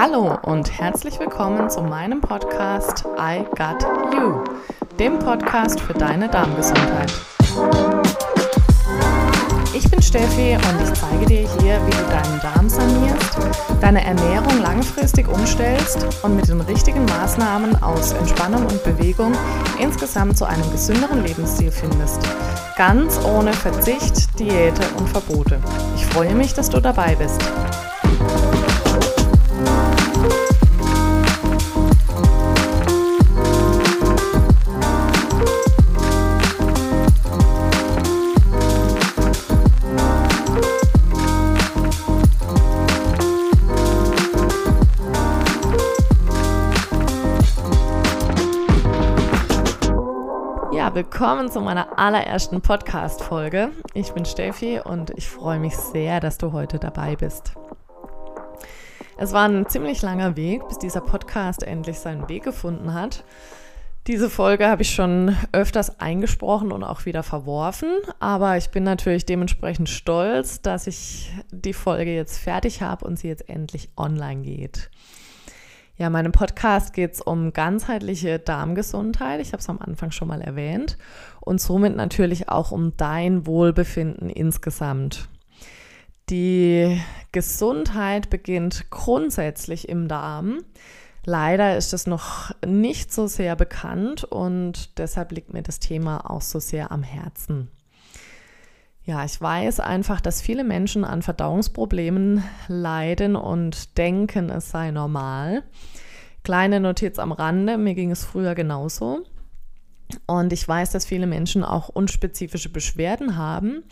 Hallo und herzlich willkommen zu meinem Podcast I Got You, dem Podcast für deine Darmgesundheit. Ich bin Steffi und ich zeige dir hier, wie du deinen Darm sanierst, deine Ernährung langfristig umstellst und mit den richtigen Maßnahmen aus Entspannung und Bewegung insgesamt zu einem gesünderen Lebensstil findest. Ganz ohne Verzicht, Diäte und Verbote. Ich freue mich, dass du dabei bist. Willkommen zu meiner allerersten Podcast-Folge. Ich bin Steffi und ich freue mich sehr, dass du heute dabei bist. Es war ein ziemlich langer Weg, bis dieser Podcast endlich seinen Weg gefunden hat. Diese Folge habe ich schon öfters eingesprochen und auch wieder verworfen, aber ich bin natürlich dementsprechend stolz, dass ich die Folge jetzt fertig habe und sie jetzt endlich online geht. Ja, in meinem Podcast geht es um ganzheitliche Darmgesundheit. Ich habe es am Anfang schon mal erwähnt. Und somit natürlich auch um dein Wohlbefinden insgesamt. Die Gesundheit beginnt grundsätzlich im Darm. Leider ist es noch nicht so sehr bekannt und deshalb liegt mir das Thema auch so sehr am Herzen. Ja, ich weiß einfach, dass viele Menschen an Verdauungsproblemen leiden und denken, es sei normal. Kleine Notiz am Rande, mir ging es früher genauso. Und ich weiß, dass viele Menschen auch unspezifische Beschwerden haben.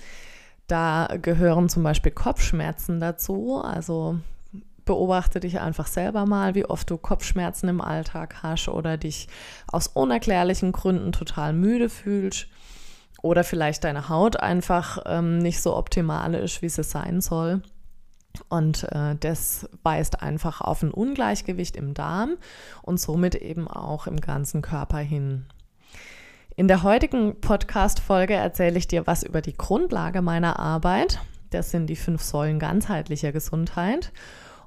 Da gehören zum Beispiel Kopfschmerzen dazu. Also beobachte dich einfach selber mal, wie oft du Kopfschmerzen im Alltag hast oder dich aus unerklärlichen Gründen total müde fühlst oder vielleicht deine Haut einfach ähm, nicht so optimal ist, wie sie sein soll. Und äh, das weist einfach auf ein Ungleichgewicht im Darm und somit eben auch im ganzen Körper hin. In der heutigen Podcast-Folge erzähle ich dir was über die Grundlage meiner Arbeit. Das sind die fünf Säulen ganzheitlicher Gesundheit.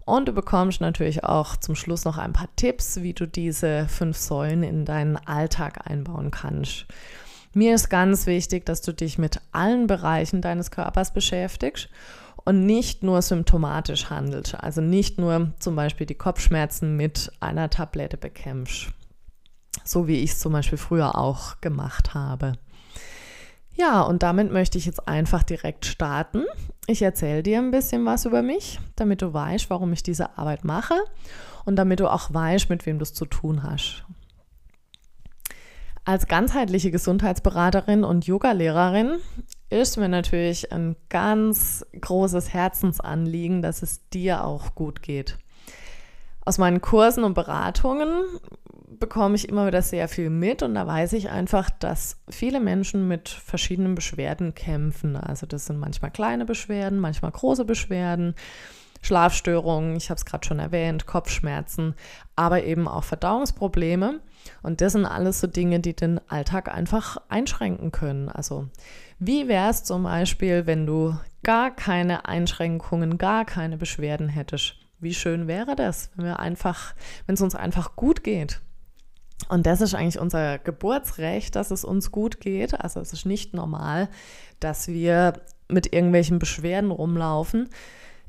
Und du bekommst natürlich auch zum Schluss noch ein paar Tipps, wie du diese fünf Säulen in deinen Alltag einbauen kannst. Mir ist ganz wichtig, dass du dich mit allen Bereichen deines Körpers beschäftigst und nicht nur symptomatisch handelst. Also nicht nur zum Beispiel die Kopfschmerzen mit einer Tablette bekämpfst. So wie ich es zum Beispiel früher auch gemacht habe. Ja, und damit möchte ich jetzt einfach direkt starten. Ich erzähle dir ein bisschen was über mich, damit du weißt, warum ich diese Arbeit mache und damit du auch weißt, mit wem du es zu tun hast. Als ganzheitliche Gesundheitsberaterin und Yogalehrerin ist mir natürlich ein ganz großes Herzensanliegen, dass es dir auch gut geht. Aus meinen Kursen und Beratungen bekomme ich immer wieder sehr viel mit und da weiß ich einfach, dass viele Menschen mit verschiedenen Beschwerden kämpfen. Also das sind manchmal kleine Beschwerden, manchmal große Beschwerden. Schlafstörungen, ich habe es gerade schon erwähnt, Kopfschmerzen, aber eben auch Verdauungsprobleme. Und das sind alles so Dinge, die den Alltag einfach einschränken können. Also wie wäre es zum Beispiel, wenn du gar keine Einschränkungen, gar keine Beschwerden hättest? Wie schön wäre das, wenn wir einfach, wenn es uns einfach gut geht? Und das ist eigentlich unser Geburtsrecht, dass es uns gut geht. Also es ist nicht normal, dass wir mit irgendwelchen Beschwerden rumlaufen.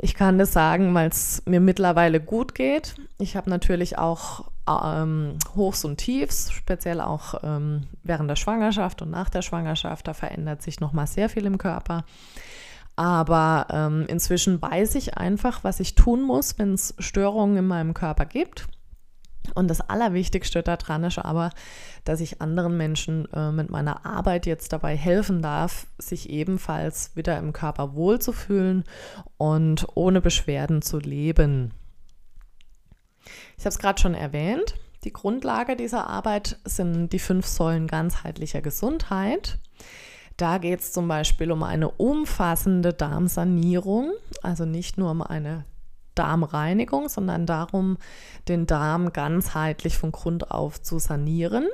Ich kann das sagen, weil es mir mittlerweile gut geht. Ich habe natürlich auch ähm, Hochs und Tiefs, speziell auch ähm, während der Schwangerschaft und nach der Schwangerschaft. Da verändert sich nochmal sehr viel im Körper. Aber ähm, inzwischen weiß ich einfach, was ich tun muss, wenn es Störungen in meinem Körper gibt. Und das Allerwichtigste daran ist aber, dass ich anderen Menschen äh, mit meiner Arbeit jetzt dabei helfen darf, sich ebenfalls wieder im Körper wohlzufühlen und ohne Beschwerden zu leben. Ich habe es gerade schon erwähnt. Die Grundlage dieser Arbeit sind die fünf Säulen ganzheitlicher Gesundheit. Da geht es zum Beispiel um eine umfassende Darmsanierung, also nicht nur um eine Darmreinigung, sondern darum, den Darm ganzheitlich von Grund auf zu sanieren.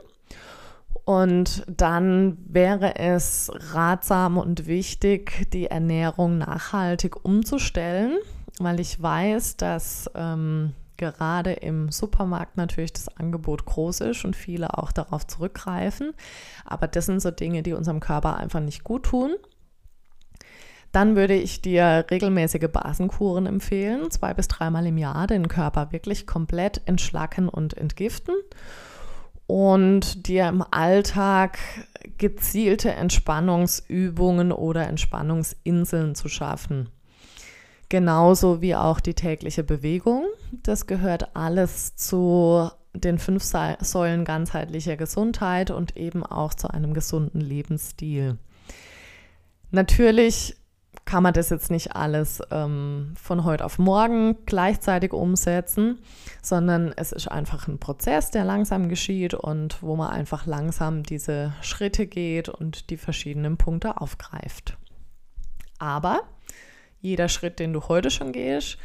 Und dann wäre es ratsam und wichtig, die Ernährung nachhaltig umzustellen, weil ich weiß, dass ähm, gerade im Supermarkt natürlich das Angebot groß ist und viele auch darauf zurückgreifen. Aber das sind so Dinge, die unserem Körper einfach nicht gut tun. Dann würde ich dir regelmäßige Basenkuren empfehlen, zwei bis dreimal im Jahr den Körper wirklich komplett entschlacken und entgiften und dir im Alltag gezielte Entspannungsübungen oder Entspannungsinseln zu schaffen. Genauso wie auch die tägliche Bewegung. Das gehört alles zu den fünf Säulen ganzheitlicher Gesundheit und eben auch zu einem gesunden Lebensstil. Natürlich kann man das jetzt nicht alles ähm, von heute auf morgen gleichzeitig umsetzen, sondern es ist einfach ein Prozess, der langsam geschieht und wo man einfach langsam diese Schritte geht und die verschiedenen Punkte aufgreift. Aber jeder Schritt, den du heute schon gehst,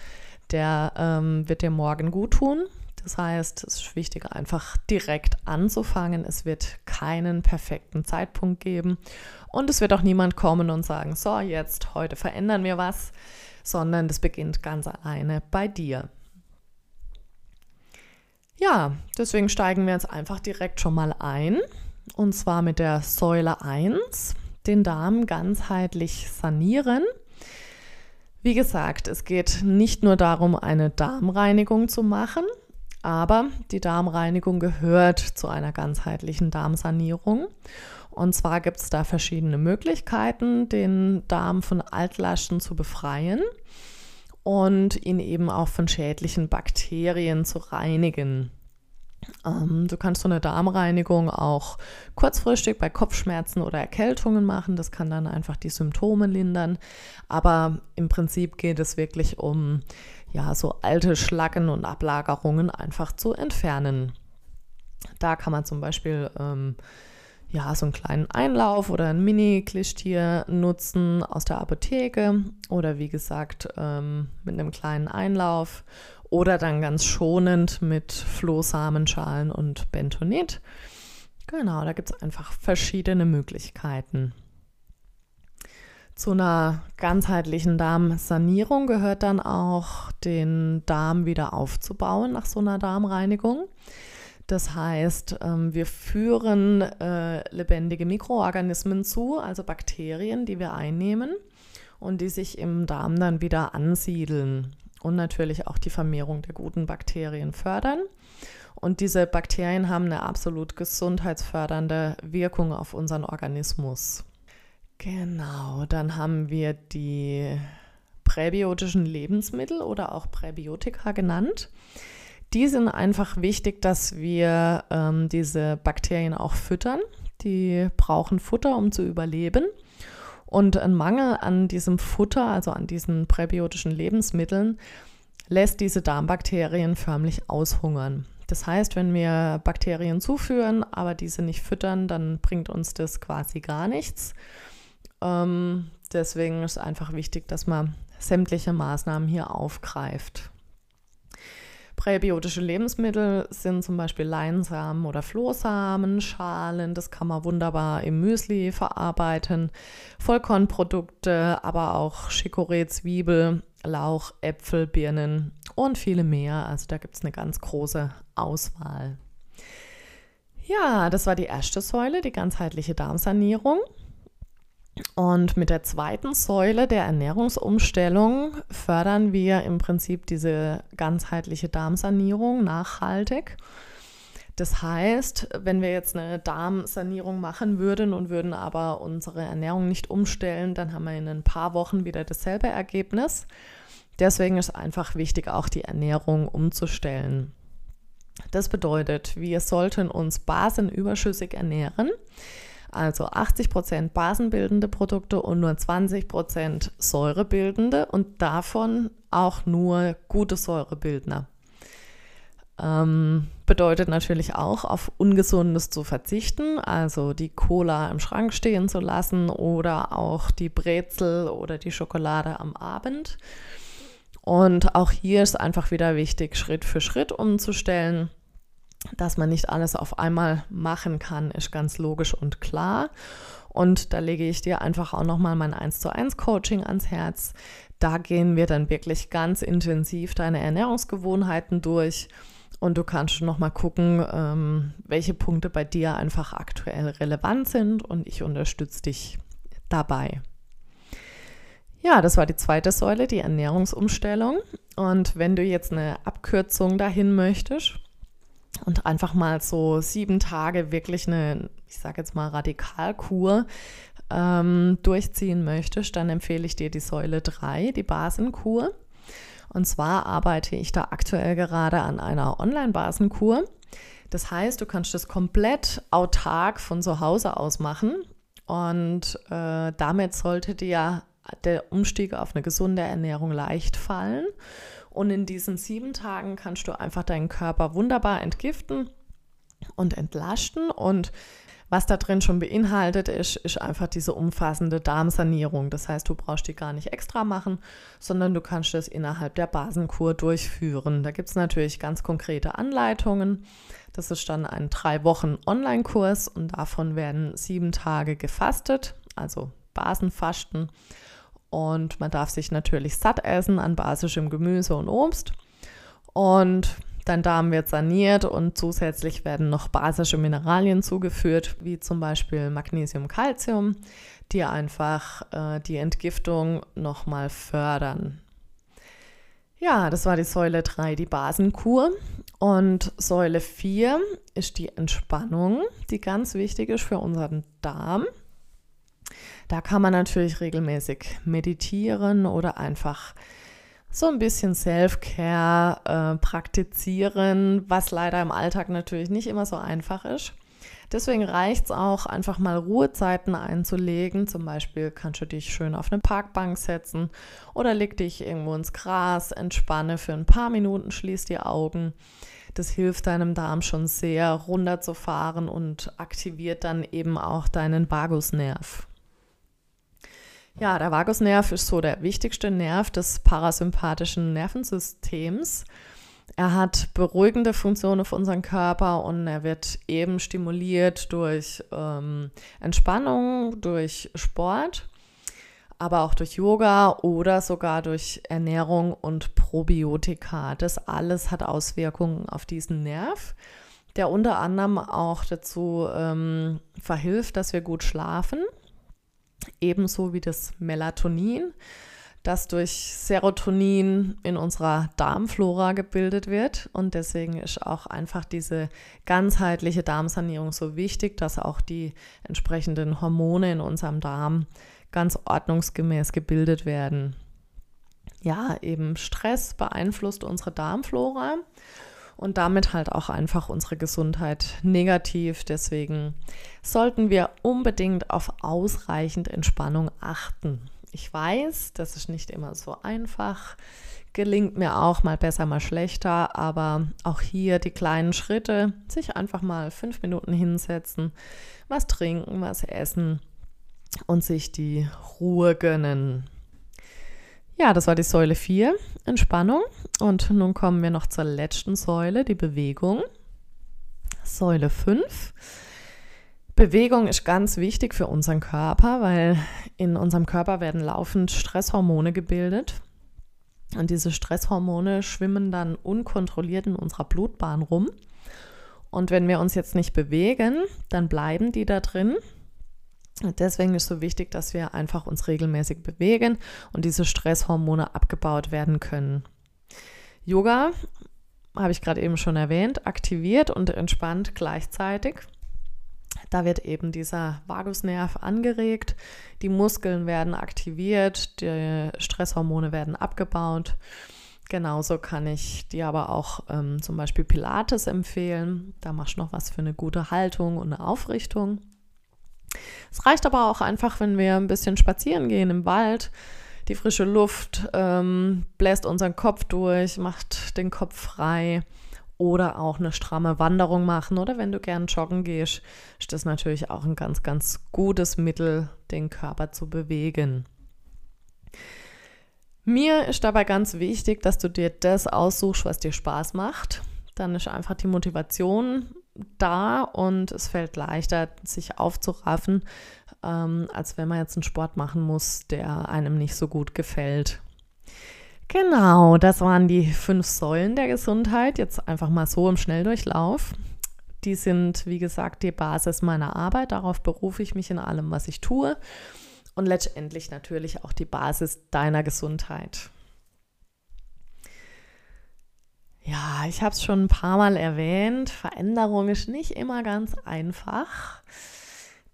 der ähm, wird dir morgen gut tun. Das heißt, es ist wichtig, einfach direkt anzufangen. Es wird keinen perfekten Zeitpunkt geben und es wird auch niemand kommen und sagen, so, jetzt, heute verändern wir was, sondern das beginnt ganz alleine bei dir. Ja, deswegen steigen wir jetzt einfach direkt schon mal ein. Und zwar mit der Säule 1, den Darm ganzheitlich sanieren. Wie gesagt, es geht nicht nur darum, eine Darmreinigung zu machen, aber die Darmreinigung gehört zu einer ganzheitlichen Darmsanierung. Und zwar gibt es da verschiedene Möglichkeiten, den Darm von Altlasten zu befreien und ihn eben auch von schädlichen Bakterien zu reinigen. Ähm, du kannst so eine Darmreinigung auch kurzfristig bei Kopfschmerzen oder Erkältungen machen. Das kann dann einfach die Symptome lindern. Aber im Prinzip geht es wirklich um ja so alte Schlacken und Ablagerungen einfach zu entfernen. Da kann man zum Beispiel ähm, ja, so einen kleinen Einlauf oder ein Mini-Klischtier nutzen aus der Apotheke oder wie gesagt ähm, mit einem kleinen Einlauf oder dann ganz schonend mit Flohsamenschalen und Bentonit. Genau, da gibt es einfach verschiedene Möglichkeiten. Zu einer ganzheitlichen Darmsanierung gehört dann auch, den Darm wieder aufzubauen nach so einer Darmreinigung. Das heißt, ähm, wir führen äh, lebendige Mikroorganismen zu, also Bakterien, die wir einnehmen und die sich im Darm dann wieder ansiedeln und natürlich auch die Vermehrung der guten Bakterien fördern. Und diese Bakterien haben eine absolut gesundheitsfördernde Wirkung auf unseren Organismus. Genau, dann haben wir die präbiotischen Lebensmittel oder auch Präbiotika genannt die sind einfach wichtig, dass wir ähm, diese Bakterien auch füttern. Die brauchen Futter, um zu überleben. Und ein Mangel an diesem Futter, also an diesen präbiotischen Lebensmitteln, lässt diese Darmbakterien förmlich aushungern. Das heißt, wenn wir Bakterien zuführen, aber diese nicht füttern, dann bringt uns das quasi gar nichts. Ähm, deswegen ist einfach wichtig, dass man sämtliche Maßnahmen hier aufgreift. Präbiotische Lebensmittel sind zum Beispiel Leinsamen oder Flohsamen, Schalen, das kann man wunderbar im Müsli verarbeiten, Vollkornprodukte, aber auch Chicorée, Zwiebel, Lauch, Äpfel, Birnen und viele mehr. Also da gibt es eine ganz große Auswahl. Ja, das war die erste Säule, die ganzheitliche Darmsanierung. Und mit der zweiten Säule der Ernährungsumstellung fördern wir im Prinzip diese ganzheitliche Darmsanierung nachhaltig. Das heißt, wenn wir jetzt eine Darmsanierung machen würden und würden aber unsere Ernährung nicht umstellen, dann haben wir in ein paar Wochen wieder dasselbe Ergebnis. Deswegen ist einfach wichtig, auch die Ernährung umzustellen. Das bedeutet, wir sollten uns basenüberschüssig ernähren also 80% basenbildende Produkte und nur 20% säurebildende und davon auch nur gute Säurebildner. Ähm, bedeutet natürlich auch, auf Ungesundes zu verzichten, also die Cola im Schrank stehen zu lassen oder auch die Brezel oder die Schokolade am Abend. Und auch hier ist einfach wieder wichtig, Schritt für Schritt umzustellen dass man nicht alles auf einmal machen kann, ist ganz logisch und klar. Und da lege ich dir einfach auch nochmal mein 1 zu 1 Coaching ans Herz. Da gehen wir dann wirklich ganz intensiv deine Ernährungsgewohnheiten durch und du kannst noch mal gucken, ähm, welche Punkte bei dir einfach aktuell relevant sind und ich unterstütze dich dabei. Ja, das war die zweite Säule, die Ernährungsumstellung. Und wenn du jetzt eine Abkürzung dahin möchtest und einfach mal so sieben Tage wirklich eine, ich sage jetzt mal, Radikalkur ähm, durchziehen möchtest, dann empfehle ich dir die Säule 3, die Basenkur. Und zwar arbeite ich da aktuell gerade an einer Online-Basenkur. Das heißt, du kannst das komplett autark von zu Hause aus machen. Und äh, damit sollte dir der Umstieg auf eine gesunde Ernährung leicht fallen. Und in diesen sieben Tagen kannst du einfach deinen Körper wunderbar entgiften und entlasten. Und was da drin schon beinhaltet ist, ist einfach diese umfassende Darmsanierung. Das heißt, du brauchst die gar nicht extra machen, sondern du kannst das innerhalb der Basenkur durchführen. Da gibt es natürlich ganz konkrete Anleitungen. Das ist dann ein drei Wochen Online-Kurs und davon werden sieben Tage gefastet, also Basenfasten. Und man darf sich natürlich satt essen an basischem Gemüse und Obst. Und Dein Darm wird saniert und zusätzlich werden noch basische Mineralien zugeführt, wie zum Beispiel Magnesium, Calcium, die einfach äh, die Entgiftung nochmal fördern. Ja, das war die Säule 3, die Basenkur. Und Säule 4 ist die Entspannung, die ganz wichtig ist für unseren Darm. Da kann man natürlich regelmäßig meditieren oder einfach so ein bisschen Self-Care äh, praktizieren, was leider im Alltag natürlich nicht immer so einfach ist. Deswegen reicht es auch, einfach mal Ruhezeiten einzulegen. Zum Beispiel kannst du dich schön auf eine Parkbank setzen oder leg dich irgendwo ins Gras, entspanne für ein paar Minuten, schließ die Augen. Das hilft deinem Darm schon sehr, runterzufahren und aktiviert dann eben auch deinen Vagusnerv. Ja, der Vagusnerv ist so der wichtigste Nerv des parasympathischen Nervensystems. Er hat beruhigende Funktionen auf unseren Körper und er wird eben stimuliert durch ähm, Entspannung, durch Sport, aber auch durch Yoga oder sogar durch Ernährung und Probiotika. Das alles hat Auswirkungen auf diesen Nerv, der unter anderem auch dazu ähm, verhilft, dass wir gut schlafen ebenso wie das Melatonin, das durch Serotonin in unserer Darmflora gebildet wird. Und deswegen ist auch einfach diese ganzheitliche Darmsanierung so wichtig, dass auch die entsprechenden Hormone in unserem Darm ganz ordnungsgemäß gebildet werden. Ja, eben Stress beeinflusst unsere Darmflora und damit halt auch einfach unsere Gesundheit negativ. Deswegen sollten wir unbedingt auf ausreichend Entspannung achten. Ich weiß, das ist nicht immer so einfach, gelingt mir auch mal besser, mal schlechter, aber auch hier die kleinen Schritte, sich einfach mal fünf Minuten hinsetzen, was trinken, was essen und sich die Ruhe gönnen. Ja, das war die Säule 4, Entspannung. Und nun kommen wir noch zur letzten Säule, die Bewegung. Säule 5. Bewegung ist ganz wichtig für unseren Körper, weil in unserem Körper werden laufend Stresshormone gebildet. Und diese Stresshormone schwimmen dann unkontrolliert in unserer Blutbahn rum. Und wenn wir uns jetzt nicht bewegen, dann bleiben die da drin Deswegen ist so wichtig, dass wir einfach uns regelmäßig bewegen und diese Stresshormone abgebaut werden können. Yoga, habe ich gerade eben schon erwähnt, aktiviert und entspannt gleichzeitig. Da wird eben dieser Vagusnerv angeregt, die Muskeln werden aktiviert, die Stresshormone werden abgebaut. Genauso kann ich dir aber auch ähm, zum Beispiel Pilates empfehlen. Da machst du noch was für eine gute Haltung und eine Aufrichtung. Es reicht aber auch einfach, wenn wir ein bisschen spazieren gehen im Wald. Die frische Luft ähm, bläst unseren Kopf durch, macht den Kopf frei oder auch eine stramme Wanderung machen oder wenn du gern joggen gehst, ist das natürlich auch ein ganz, ganz gutes Mittel, den Körper zu bewegen. Mir ist dabei ganz wichtig, dass du dir das aussuchst, was dir Spaß macht. Dann ist einfach die Motivation da und es fällt leichter, sich aufzuraffen, ähm, als wenn man jetzt einen Sport machen muss, der einem nicht so gut gefällt. Genau, das waren die fünf Säulen der Gesundheit. Jetzt einfach mal so im Schnelldurchlauf. Die sind, wie gesagt, die Basis meiner Arbeit. Darauf berufe ich mich in allem, was ich tue. Und letztendlich natürlich auch die Basis deiner Gesundheit. Ja, ich habe es schon ein paar Mal erwähnt. Veränderung ist nicht immer ganz einfach.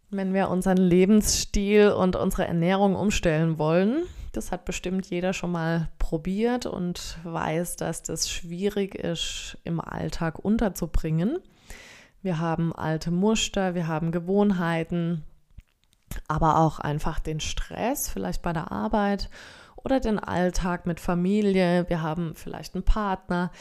Wenn wir unseren Lebensstil und unsere Ernährung umstellen wollen, das hat bestimmt jeder schon mal probiert und weiß, dass das schwierig ist, im Alltag unterzubringen. Wir haben alte Muster, wir haben Gewohnheiten, aber auch einfach den Stress, vielleicht bei der Arbeit oder den Alltag mit Familie. Wir haben vielleicht einen Partner,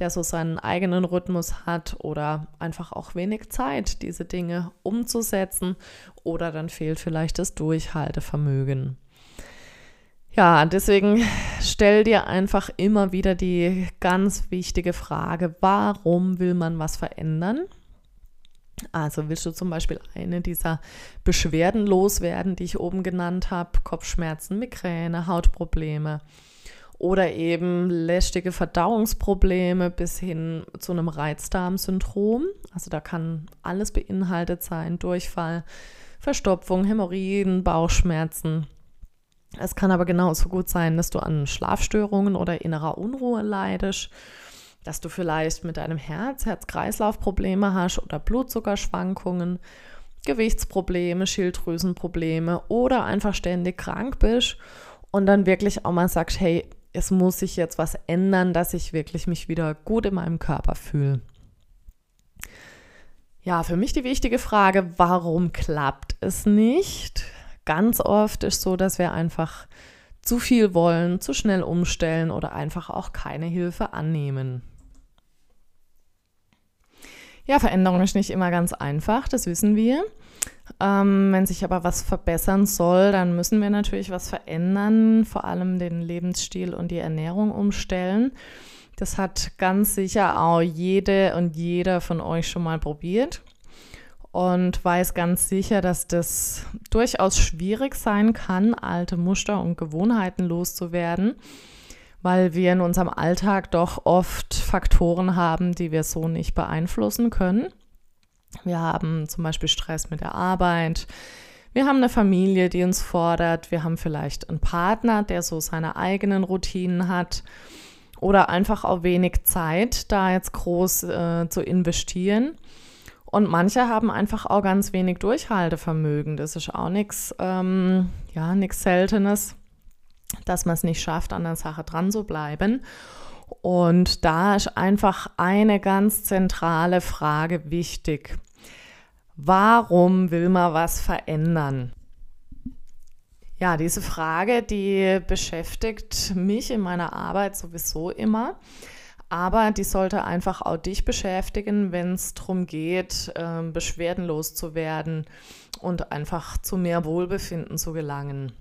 der so seinen eigenen Rhythmus hat oder einfach auch wenig Zeit, diese Dinge umzusetzen oder dann fehlt vielleicht das Durchhaltevermögen. Ja, deswegen stell dir einfach immer wieder die ganz wichtige Frage, warum will man was verändern? Also willst du zum Beispiel eine dieser Beschwerden loswerden, die ich oben genannt habe, Kopfschmerzen, Migräne, Hautprobleme oder eben lästige Verdauungsprobleme bis hin zu einem Reizdarmsyndrom. Also da kann alles beinhaltet sein, Durchfall, Verstopfung, Hämorrhoiden, Bauchschmerzen. Es kann aber genauso gut sein, dass du an Schlafstörungen oder innerer Unruhe leidest dass du vielleicht mit deinem Herz, Herz-Kreislauf-Probleme hast oder Blutzuckerschwankungen, Gewichtsprobleme, Schilddrüsenprobleme oder einfach ständig krank bist und dann wirklich auch mal sagst, hey, es muss sich jetzt was ändern, dass ich wirklich mich wieder gut in meinem Körper fühle. Ja, für mich die wichtige Frage, warum klappt es nicht? Ganz oft ist so, dass wir einfach zu viel wollen, zu schnell umstellen oder einfach auch keine Hilfe annehmen. Ja, Veränderung ist nicht immer ganz einfach, das wissen wir. Ähm, wenn sich aber was verbessern soll, dann müssen wir natürlich was verändern, vor allem den Lebensstil und die Ernährung umstellen. Das hat ganz sicher auch jede und jeder von euch schon mal probiert und weiß ganz sicher, dass das durchaus schwierig sein kann, alte Muster und Gewohnheiten loszuwerden weil wir in unserem Alltag doch oft Faktoren haben, die wir so nicht beeinflussen können. Wir haben zum Beispiel Stress mit der Arbeit. Wir haben eine Familie, die uns fordert. Wir haben vielleicht einen Partner, der so seine eigenen Routinen hat. Oder einfach auch wenig Zeit, da jetzt groß äh, zu investieren. Und manche haben einfach auch ganz wenig Durchhaltevermögen. Das ist auch nichts, ähm, ja, nichts Seltenes dass man es nicht schafft, an der Sache dran zu bleiben. Und da ist einfach eine ganz zentrale Frage wichtig. Warum will man was verändern? Ja, diese Frage, die beschäftigt mich in meiner Arbeit sowieso immer. Aber die sollte einfach auch dich beschäftigen, wenn es darum geht, äh, beschwerdenlos zu werden und einfach zu mehr Wohlbefinden zu gelangen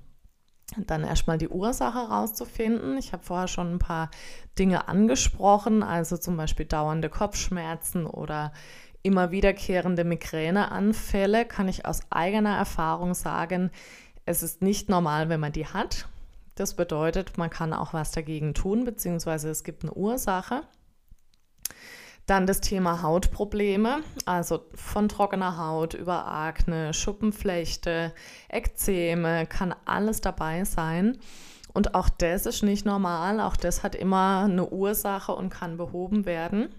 dann erstmal die Ursache rauszufinden. Ich habe vorher schon ein paar Dinge angesprochen, also zum Beispiel dauernde Kopfschmerzen oder immer wiederkehrende Migräneanfälle, kann ich aus eigener Erfahrung sagen, es ist nicht normal, wenn man die hat. Das bedeutet, man kann auch was dagegen tun, beziehungsweise es gibt eine Ursache. Dann das Thema Hautprobleme, also von trockener Haut über Akne, Schuppenflechte, Ekzeme, kann alles dabei sein. Und auch das ist nicht normal, auch das hat immer eine Ursache und kann behoben werden.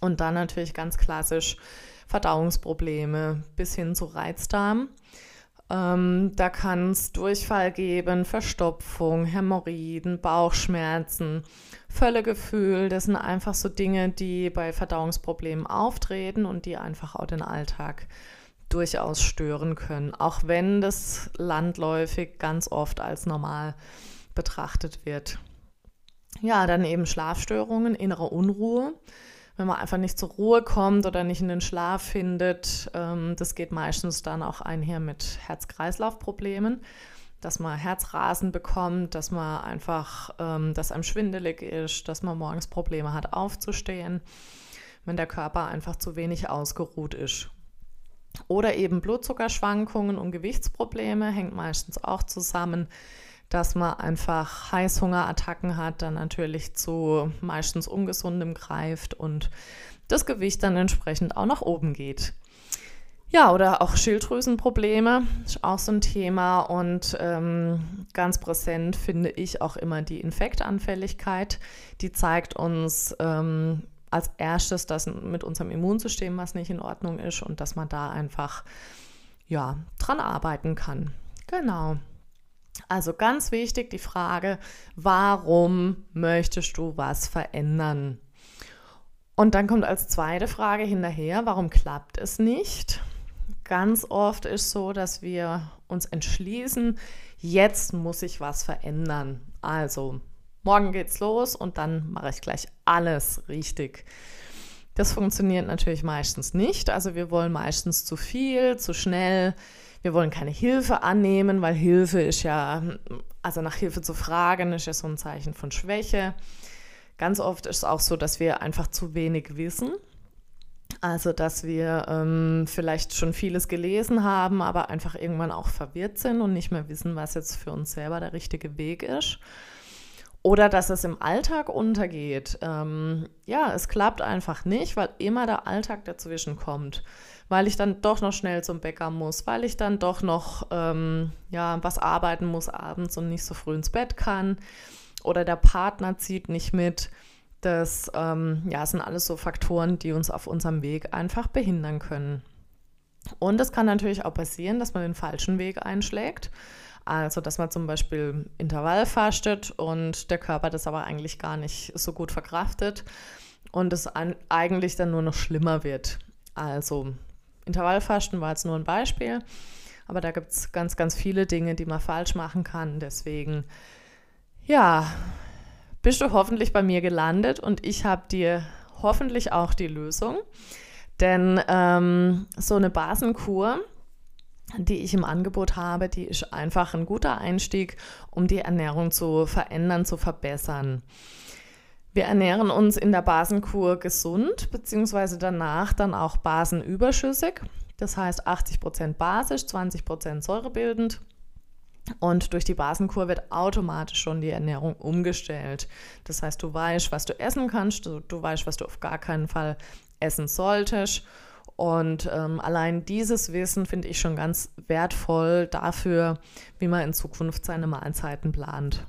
Und dann natürlich ganz klassisch Verdauungsprobleme bis hin zu Reizdarm. Ähm, da kann es Durchfall geben, Verstopfung, Hämorrhoiden, Bauchschmerzen, Völlegefühl. Das sind einfach so Dinge, die bei Verdauungsproblemen auftreten und die einfach auch den Alltag durchaus stören können, auch wenn das landläufig ganz oft als normal betrachtet wird. Ja, dann eben Schlafstörungen, innere Unruhe wenn man einfach nicht zur Ruhe kommt oder nicht in den Schlaf findet. Ähm, das geht meistens dann auch einher mit Herz-Kreislauf-Problemen, dass man Herzrasen bekommt, dass man einfach, ähm, dass einem schwindelig ist, dass man morgens Probleme hat aufzustehen. wenn der Körper einfach zu wenig ausgeruht ist. Oder eben Blutzuckerschwankungen und Gewichtsprobleme hängt meistens auch zusammen, dass man einfach Heißhungerattacken hat, dann natürlich zu meistens ungesundem greift und das Gewicht dann entsprechend auch nach oben geht. Ja, oder auch Schilddrüsenprobleme ist auch so ein Thema und ähm, ganz präsent finde ich auch immer die Infektanfälligkeit. Die zeigt uns ähm, als erstes, dass mit unserem Immunsystem was nicht in Ordnung ist und dass man da einfach ja, dran arbeiten kann. Genau. Also ganz wichtig die Frage, warum möchtest du was verändern? Und dann kommt als zweite Frage hinterher, warum klappt es nicht? Ganz oft ist so, dass wir uns entschließen, jetzt muss ich was verändern. Also, morgen geht's los und dann mache ich gleich alles richtig. Das funktioniert natürlich meistens nicht. Also wir wollen meistens zu viel, zu schnell. Wir wollen keine Hilfe annehmen, weil Hilfe ist ja, also nach Hilfe zu fragen, ist ja so ein Zeichen von Schwäche. Ganz oft ist es auch so, dass wir einfach zu wenig wissen. Also, dass wir ähm, vielleicht schon vieles gelesen haben, aber einfach irgendwann auch verwirrt sind und nicht mehr wissen, was jetzt für uns selber der richtige Weg ist. Oder dass es im Alltag untergeht. Ähm, ja, es klappt einfach nicht, weil immer der Alltag dazwischen kommt. Weil ich dann doch noch schnell zum Bäcker muss, weil ich dann doch noch ähm, ja, was arbeiten muss abends und nicht so früh ins Bett kann oder der Partner zieht nicht mit. Das ähm, ja, sind alles so Faktoren, die uns auf unserem Weg einfach behindern können. Und es kann natürlich auch passieren, dass man den falschen Weg einschlägt. Also, dass man zum Beispiel Intervall fastet und der Körper das aber eigentlich gar nicht so gut verkraftet und es eigentlich dann nur noch schlimmer wird. Also, Intervallfasten war jetzt nur ein Beispiel, aber da gibt es ganz, ganz viele Dinge, die man falsch machen kann. Deswegen ja, bist du hoffentlich bei mir gelandet und ich habe dir hoffentlich auch die Lösung. Denn ähm, so eine Basenkur, die ich im Angebot habe, die ist einfach ein guter Einstieg, um die Ernährung zu verändern, zu verbessern. Wir ernähren uns in der Basenkur gesund, beziehungsweise danach dann auch basenüberschüssig. Das heißt 80% basisch, 20% säurebildend und durch die Basenkur wird automatisch schon die Ernährung umgestellt. Das heißt, du weißt, was du essen kannst, du, du weißt, was du auf gar keinen Fall essen solltest. Und ähm, allein dieses Wissen finde ich schon ganz wertvoll dafür, wie man in Zukunft seine Mahlzeiten plant.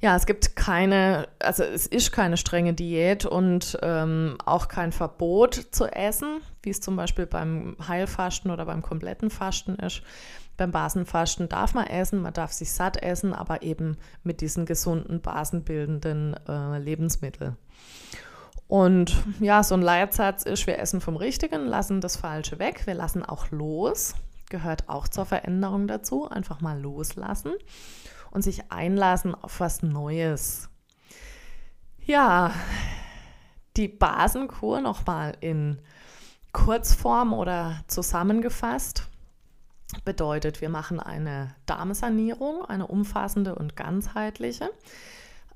Ja, es gibt keine, also es ist keine strenge Diät und ähm, auch kein Verbot zu essen, wie es zum Beispiel beim Heilfasten oder beim kompletten Fasten ist. Beim Basenfasten darf man essen, man darf sich satt essen, aber eben mit diesen gesunden, basenbildenden äh, Lebensmitteln. Und ja, so ein Leitsatz ist, wir essen vom Richtigen, lassen das Falsche weg, wir lassen auch los, gehört auch zur Veränderung dazu, einfach mal loslassen und sich einlassen auf was Neues. Ja, die Basenkur nochmal in Kurzform oder zusammengefasst bedeutet, wir machen eine Darmsanierung, eine umfassende und ganzheitliche.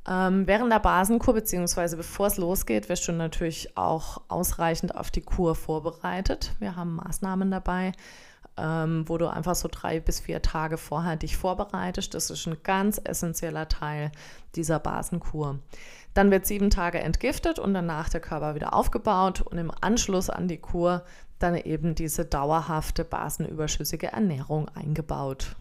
Ähm, während der Basenkur, beziehungsweise bevor es losgeht, wirst du natürlich auch ausreichend auf die Kur vorbereitet. Wir haben Maßnahmen dabei, ähm, wo du einfach so drei bis vier Tage vorher dich vorbereitest. Das ist ein ganz essentieller Teil dieser Basenkur. Dann wird sieben Tage entgiftet und danach der Körper wieder aufgebaut und im Anschluss an die Kur dann eben diese dauerhafte basenüberschüssige Ernährung eingebaut.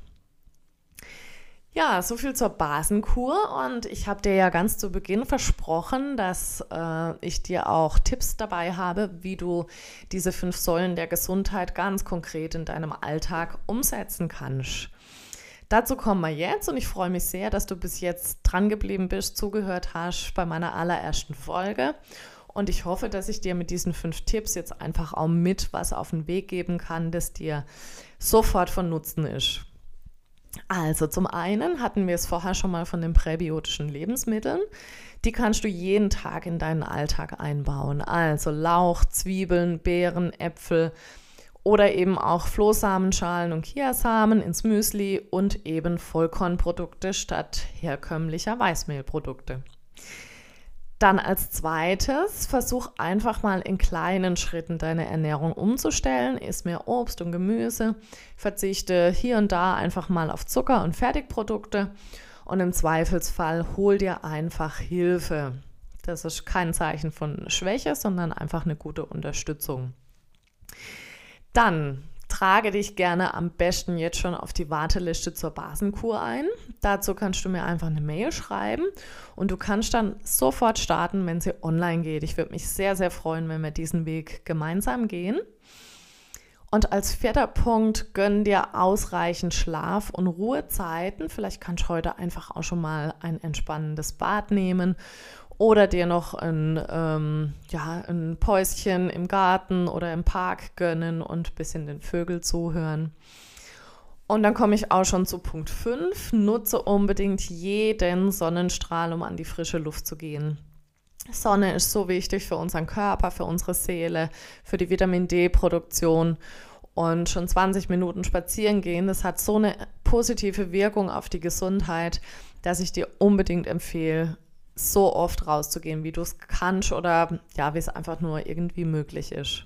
Ja, so viel zur Basenkur und ich habe dir ja ganz zu Beginn versprochen, dass äh, ich dir auch Tipps dabei habe, wie du diese fünf Säulen der Gesundheit ganz konkret in deinem Alltag umsetzen kannst. Dazu kommen wir jetzt und ich freue mich sehr, dass du bis jetzt dran geblieben bist, zugehört hast bei meiner allerersten Folge. Und ich hoffe, dass ich dir mit diesen fünf Tipps jetzt einfach auch mit was auf den Weg geben kann, das dir sofort von Nutzen ist. Also zum einen hatten wir es vorher schon mal von den präbiotischen Lebensmitteln. Die kannst du jeden Tag in deinen Alltag einbauen. Also Lauch, Zwiebeln, Beeren, Äpfel oder eben auch Flohsamenschalen und Chiasamen ins Müsli und eben Vollkornprodukte statt herkömmlicher Weißmehlprodukte. Dann als zweites, versuch einfach mal in kleinen Schritten deine Ernährung umzustellen. Iss mehr Obst und Gemüse, verzichte hier und da einfach mal auf Zucker und Fertigprodukte und im Zweifelsfall hol dir einfach Hilfe. Das ist kein Zeichen von Schwäche, sondern einfach eine gute Unterstützung. Dann trage dich gerne am besten jetzt schon auf die Warteliste zur Basenkur ein. Dazu kannst du mir einfach eine Mail schreiben und du kannst dann sofort starten, wenn sie online geht. Ich würde mich sehr, sehr freuen, wenn wir diesen Weg gemeinsam gehen. Und als vierter Punkt, gönn dir ausreichend Schlaf und Ruhezeiten. Vielleicht kannst du heute einfach auch schon mal ein entspannendes Bad nehmen oder dir noch ein, ähm, ja, ein Päuschen im Garten oder im Park gönnen und ein bisschen den Vögel zuhören. Und dann komme ich auch schon zu Punkt 5. Nutze unbedingt jeden Sonnenstrahl, um an die frische Luft zu gehen. Sonne ist so wichtig für unseren Körper, für unsere Seele, für die Vitamin D-Produktion. Und schon 20 Minuten spazieren gehen, das hat so eine positive Wirkung auf die Gesundheit, dass ich dir unbedingt empfehle, so oft rauszugehen, wie du es kannst oder ja, wie es einfach nur irgendwie möglich ist.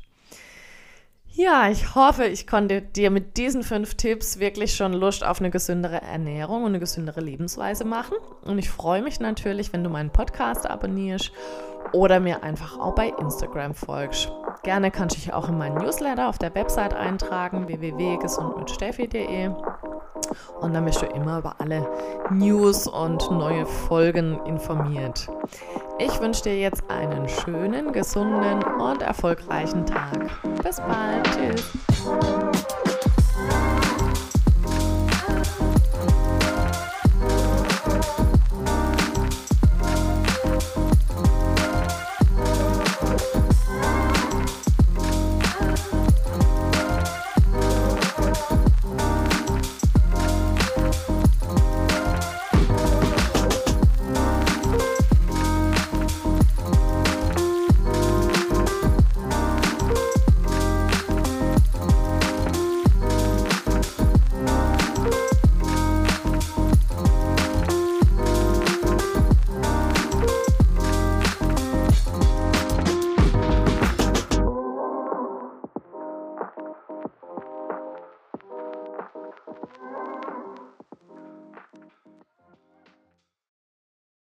Ja, ich hoffe, ich konnte dir mit diesen fünf Tipps wirklich schon Lust auf eine gesündere Ernährung und eine gesündere Lebensweise machen. Und ich freue mich natürlich, wenn du meinen Podcast abonnierst oder mir einfach auch bei Instagram folgst. Gerne kannst du dich auch in meinen Newsletter auf der Website eintragen, www.gesundmitsteffi.de. Und dann bist du immer über alle News und neue Folgen informiert. Ich wünsche dir jetzt einen schönen, gesunden und erfolgreichen Tag. Bis bald. Tschüss.